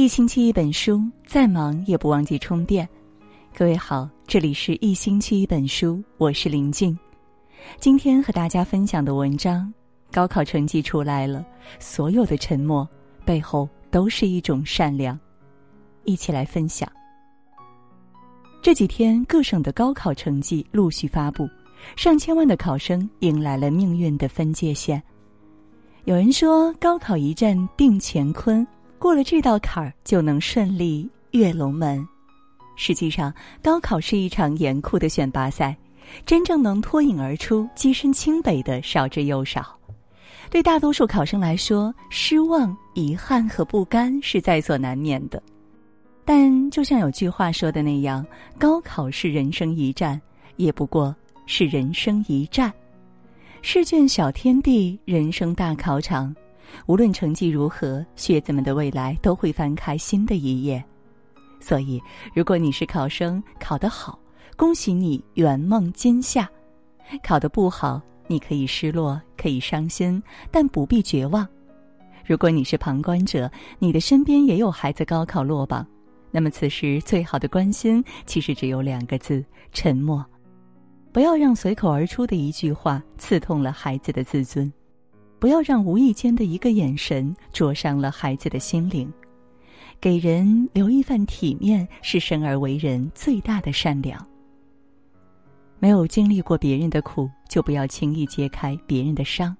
一星期一本书，再忙也不忘记充电。各位好，这里是一星期一本书，我是林静。今天和大家分享的文章：高考成绩出来了，所有的沉默背后都是一种善良。一起来分享。这几天各省的高考成绩陆续发布，上千万的考生迎来了命运的分界线。有人说，高考一战定乾坤。过了这道坎儿，就能顺利跃龙门。实际上，高考是一场严酷的选拔赛，真正能脱颖而出、跻身清北的少之又少。对大多数考生来说，失望、遗憾和不甘是在所难免的。但就像有句话说的那样，高考是人生一战，也不过是人生一战。试卷小天地，人生大考场。无论成绩如何，学子们的未来都会翻开新的一页。所以，如果你是考生，考得好，恭喜你圆梦今夏；考得不好，你可以失落，可以伤心，但不必绝望。如果你是旁观者，你的身边也有孩子高考落榜，那么此时最好的关心，其实只有两个字：沉默。不要让随口而出的一句话刺痛了孩子的自尊。不要让无意间的一个眼神灼伤了孩子的心灵，给人留一份体面是生而为人最大的善良。没有经历过别人的苦，就不要轻易揭开别人的伤。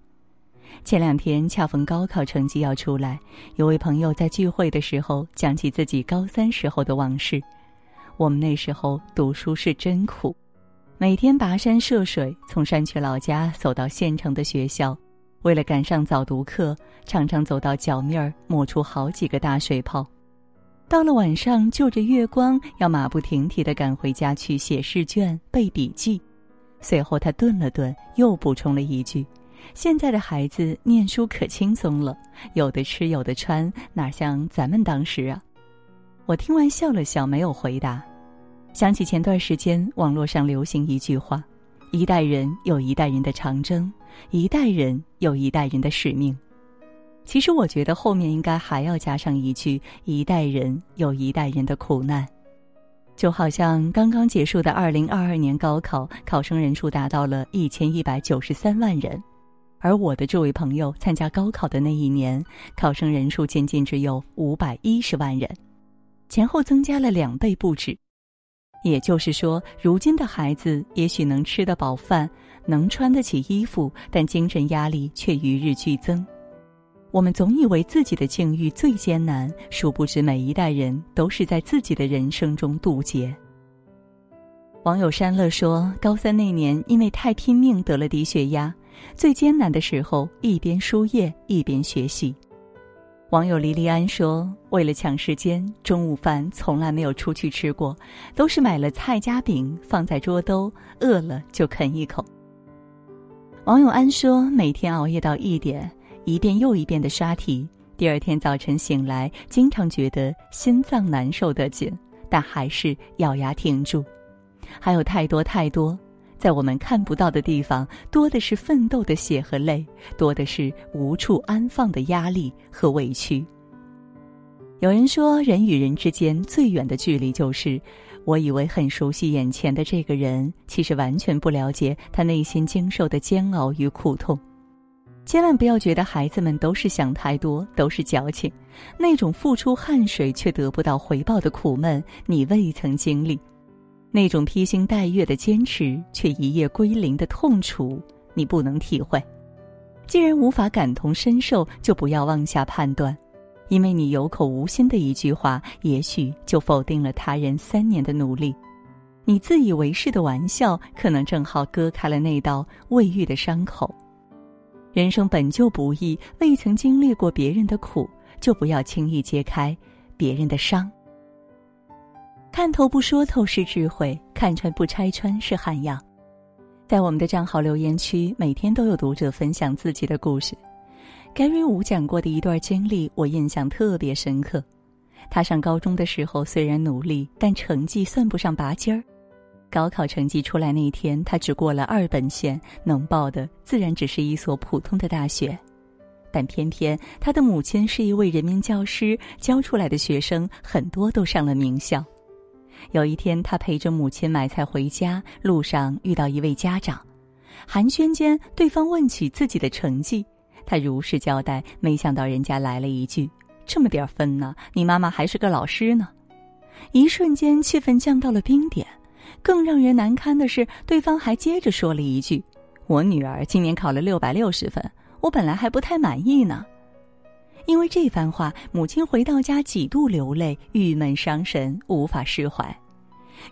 前两天恰逢高考成绩要出来，有位朋友在聚会的时候讲起自己高三时候的往事。我们那时候读书是真苦，每天跋山涉水，从山区老家走到县城的学校。为了赶上早读课，常常走到脚面儿磨出好几个大水泡。到了晚上，就着月光，要马不停蹄地赶回家去写试卷、背笔记。随后他顿了顿，又补充了一句：“现在的孩子念书可轻松了，有的吃，有的穿，哪像咱们当时啊？”我听完笑了笑，没有回答。想起前段时间网络上流行一句话。一代人有一代人的长征，一代人有一代人的使命。其实，我觉得后面应该还要加上一句：一代人有一代人的苦难。就好像刚刚结束的二零二二年高考，考生人数达到了一千一百九十三万人，而我的这位朋友参加高考的那一年，考生人数仅仅只有五百一十万人，前后增加了两倍不止。也就是说，如今的孩子也许能吃得饱饭，能穿得起衣服，但精神压力却与日俱增。我们总以为自己的境遇最艰难，殊不知每一代人都是在自己的人生中渡劫。网友山乐说，高三那年因为太拼命得了低血压，最艰难的时候一边输液一边学习。网友黎黎安说：“为了抢时间，中午饭从来没有出去吃过，都是买了菜夹饼放在桌兜，饿了就啃一口。”网友安说：“每天熬夜到一点，一遍又一遍的刷题，第二天早晨醒来，经常觉得心脏难受的紧，但还是咬牙挺住。还有太多太多。”在我们看不到的地方，多的是奋斗的血和泪，多的是无处安放的压力和委屈。有人说，人与人之间最远的距离，就是我以为很熟悉眼前的这个人，其实完全不了解他内心经受的煎熬与苦痛。千万不要觉得孩子们都是想太多，都是矫情，那种付出汗水却得不到回报的苦闷，你未曾经历。那种披星戴月的坚持，却一夜归零的痛楚，你不能体会。既然无法感同身受，就不要妄下判断，因为你有口无心的一句话，也许就否定了他人三年的努力。你自以为是的玩笑，可能正好割开了那道未愈的伤口。人生本就不易，未曾经历过别人的苦，就不要轻易揭开别人的伤。看透不说透是智慧，看穿不拆穿是涵养。在我们的账号留言区，每天都有读者分享自己的故事。Gary 五讲过的一段经历，我印象特别深刻。他上高中的时候虽然努力，但成绩算不上拔尖儿。高考成绩出来那天，他只过了二本线，能报的自然只是一所普通的大学。但偏偏他的母亲是一位人民教师，教出来的学生很多都上了名校。有一天，他陪着母亲买菜回家，路上遇到一位家长，寒暄间，对方问起自己的成绩，他如实交代，没想到人家来了一句：“这么点分呢？你妈妈还是个老师呢。”一瞬间，气氛降到了冰点。更让人难堪的是，对方还接着说了一句：“我女儿今年考了六百六十分。”我本来还不太满意呢，因为这番话，母亲回到家几度流泪，郁闷伤神，无法释怀。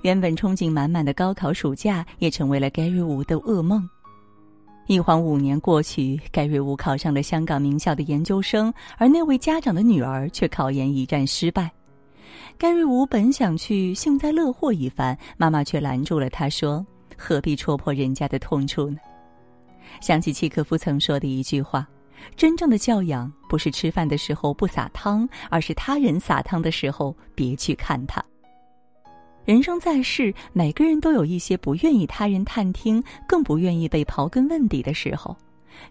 原本憧憬满满的高考暑假，也成为了盖瑞吴的噩梦。一晃五年过去，盖瑞吴考上了香港名校的研究生，而那位家长的女儿却考研一战失败。盖瑞吴本想去幸灾乐祸一番，妈妈却拦住了他，说：“何必戳破人家的痛处呢？”想起契诃夫曾说的一句话：“真正的教养不是吃饭的时候不撒汤，而是他人撒汤的时候别去看他。”人生在世，每个人都有一些不愿意他人探听，更不愿意被刨根问底的时候。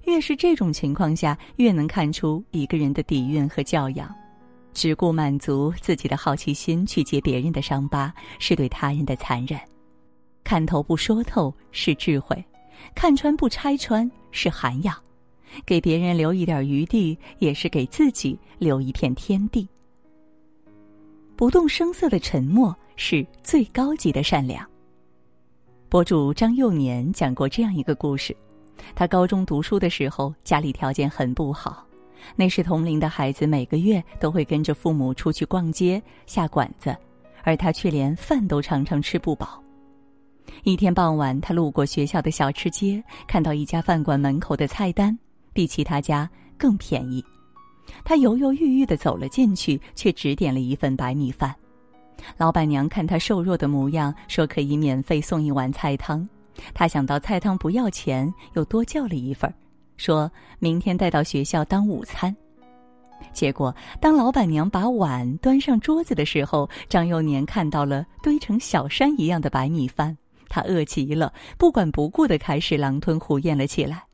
越是这种情况下，越能看出一个人的底蕴和教养。只顾满足自己的好奇心去揭别人的伤疤，是对他人的残忍。看透不说透是智慧。看穿不拆穿是涵养，给别人留一点余地，也是给自己留一片天地。不动声色的沉默是最高级的善良。博主张幼年讲过这样一个故事：他高中读书的时候，家里条件很不好，那时同龄的孩子每个月都会跟着父母出去逛街下馆子，而他却连饭都常常吃不饱。一天傍晚，他路过学校的小吃街，看到一家饭馆门口的菜单比其他家更便宜。他犹犹豫豫地走了进去，却只点了一份白米饭。老板娘看他瘦弱的模样，说可以免费送一碗菜汤。他想到菜汤不要钱，又多叫了一份，说明天带到学校当午餐。结果，当老板娘把碗端上桌子的时候，张幼年看到了堆成小山一样的白米饭。他饿极了，不管不顾的开始狼吞虎咽了起来。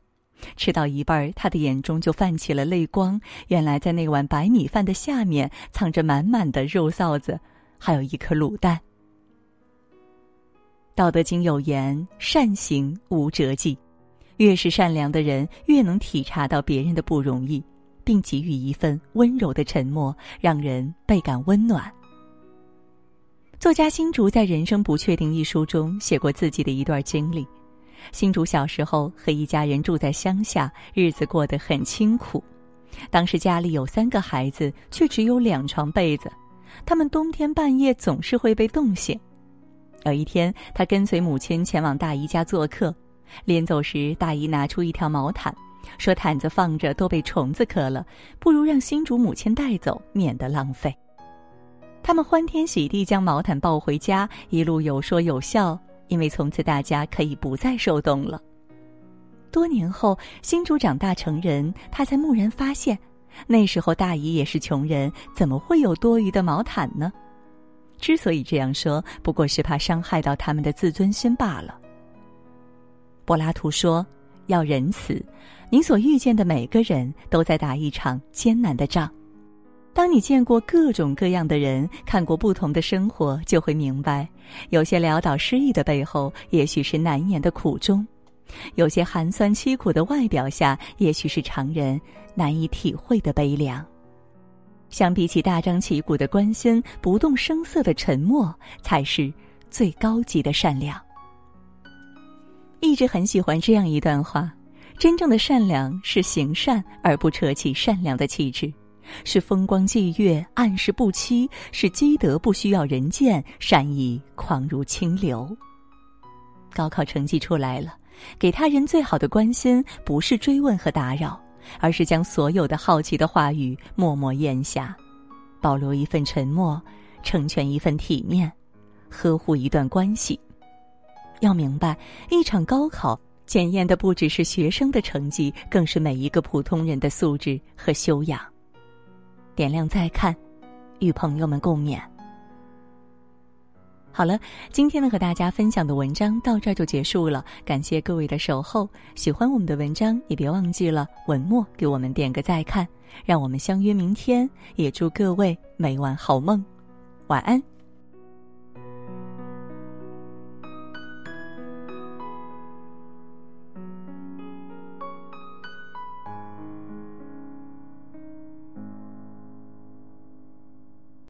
吃到一半，他的眼中就泛起了泪光。原来，在那碗白米饭的下面，藏着满满的肉臊子，还有一颗卤蛋。《道德经》有言：“善行无辙迹。”越是善良的人，越能体察到别人的不容易，并给予一份温柔的沉默，让人倍感温暖。作家新竹在《人生不确定》一书中写过自己的一段经历。新竹小时候和一家人住在乡下，日子过得很清苦。当时家里有三个孩子，却只有两床被子，他们冬天半夜总是会被冻醒。有一天，他跟随母亲前往大姨家做客，临走时，大姨拿出一条毛毯，说：“毯子放着都被虫子磕了，不如让新竹母亲带走，免得浪费。”他们欢天喜地将毛毯抱回家，一路有说有笑，因为从此大家可以不再受冻了。多年后，新竹长大成人，他才蓦然发现，那时候大姨也是穷人，怎么会有多余的毛毯呢？之所以这样说，不过是怕伤害到他们的自尊心罢了。柏拉图说：“要仁慈，你所遇见的每个人都在打一场艰难的仗。”当你见过各种各样的人，看过不同的生活，就会明白，有些潦倒失意的背后，也许是难言的苦衷；有些寒酸凄苦的外表下，也许是常人难以体会的悲凉。相比起大张旗鼓的关心，不动声色的沉默，才是最高级的善良。一直很喜欢这样一段话：真正的善良是行善而不扯起善良的气质。是风光霁月，暗时不欺；是积德不需要人见，善意狂如清流。高考成绩出来了，给他人最好的关心，不是追问和打扰，而是将所有的好奇的话语默默咽下，保留一份沉默，成全一份体面，呵护一段关系。要明白，一场高考检验的不只是学生的成绩，更是每一个普通人的素质和修养。点亮再看，与朋友们共勉。好了，今天呢和大家分享的文章到这儿就结束了，感谢各位的守候。喜欢我们的文章，也别忘记了文末给我们点个再看，让我们相约明天。也祝各位每晚好梦，晚安。